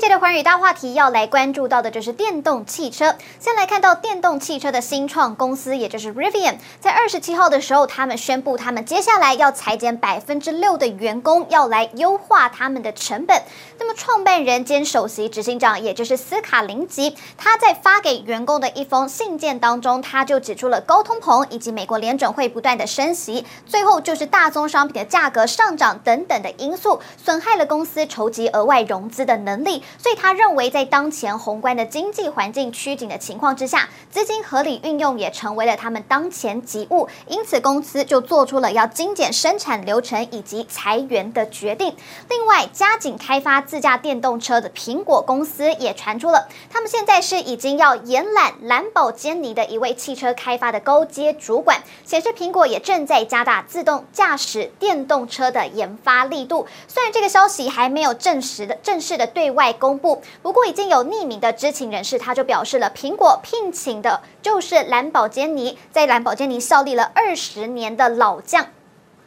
这一节的寰宇大话题要来关注到的就是电动汽车。先来看到电动汽车的新创公司，也就是 Rivian，在二十七号的时候，他们宣布他们接下来要裁减百分之六的员工，要来优化他们的成本。那么，创办人兼首席执行长，也就是斯卡林吉，他在发给员工的一封信件当中，他就指出了高通膨以及美国联准会不断的升息，最后就是大宗商品的价格上涨等等的因素，损害了公司筹集额外融资的能力。所以他认为，在当前宏观的经济环境趋紧的情况之下，资金合理运用也成为了他们当前急务。因此，公司就做出了要精简生产流程以及裁员的决定。另外，加紧开发自驾电动车的苹果公司也传出了，他们现在是已经要延揽蓝宝坚尼的一位汽车开发的高阶主管，显示苹果也正在加大自动驾驶电动车的研发力度。虽然这个消息还没有正式的正式的对外。公布，不过已经有匿名的知情人士，他就表示了，苹果聘请的就是蓝宝坚尼，在蓝宝坚尼效力了二十年的老将。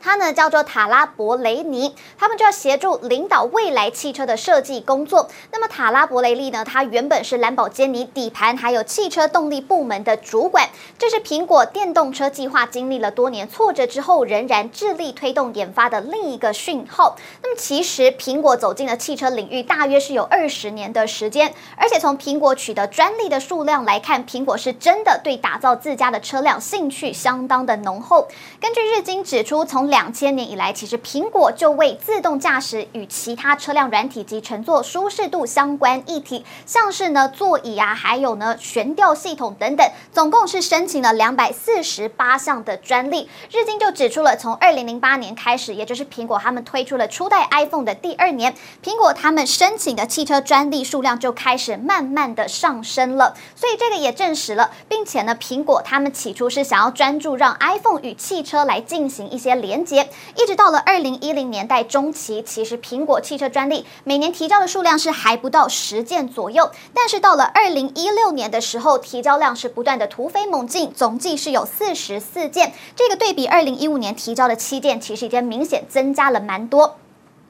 他呢叫做塔拉伯雷尼，他们就要协助领导未来汽车的设计工作。那么塔拉伯雷利呢，他原本是蓝宝坚尼底盘还有汽车动力部门的主管。这是苹果电动车计划经历了多年挫折之后，仍然致力推动研发的另一个讯号。那么其实苹果走进了汽车领域，大约是有二十年的时间。而且从苹果取得专利的数量来看，苹果是真的对打造自家的车辆兴趣相当的浓厚。根据日经指出，从两千年以来，其实苹果就为自动驾驶与其他车辆软体及乘坐舒适度相关议题，像是呢座椅啊，还有呢悬吊系统等等，总共是申请了两百四十八项的专利。日经就指出了，从二零零八年开始，也就是苹果他们推出了初代 iPhone 的第二年，苹果他们申请的汽车专利数量就开始慢慢的上升了。所以这个也证实了，并且呢，苹果他们起初是想要专注让 iPhone 与汽车来进行一些联连。一直到了二零一零年代中期，其实苹果汽车专利每年提交的数量是还不到十件左右，但是到了二零一六年的时候，提交量是不断的突飞猛进，总计是有四十四件。这个对比二零一五年提交的七件，其实已经明显增加了蛮多。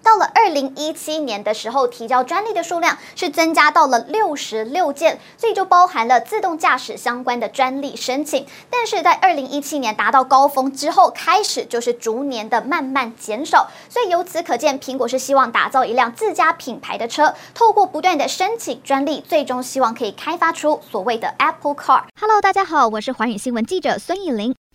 到了二零一七年的时候，提交专利的数量是增加到了六十六件，所以就包含了自动驾驶相关的专利申请。但是在二零一七年达到高峰之后，开始就是逐年的慢慢减少。所以由此可见，苹果是希望打造一辆自家品牌的车，透过不断的申请专利，最终希望可以开发出所谓的 Apple Car。Hello，大家好，我是寰宇新闻记者孙艺玲。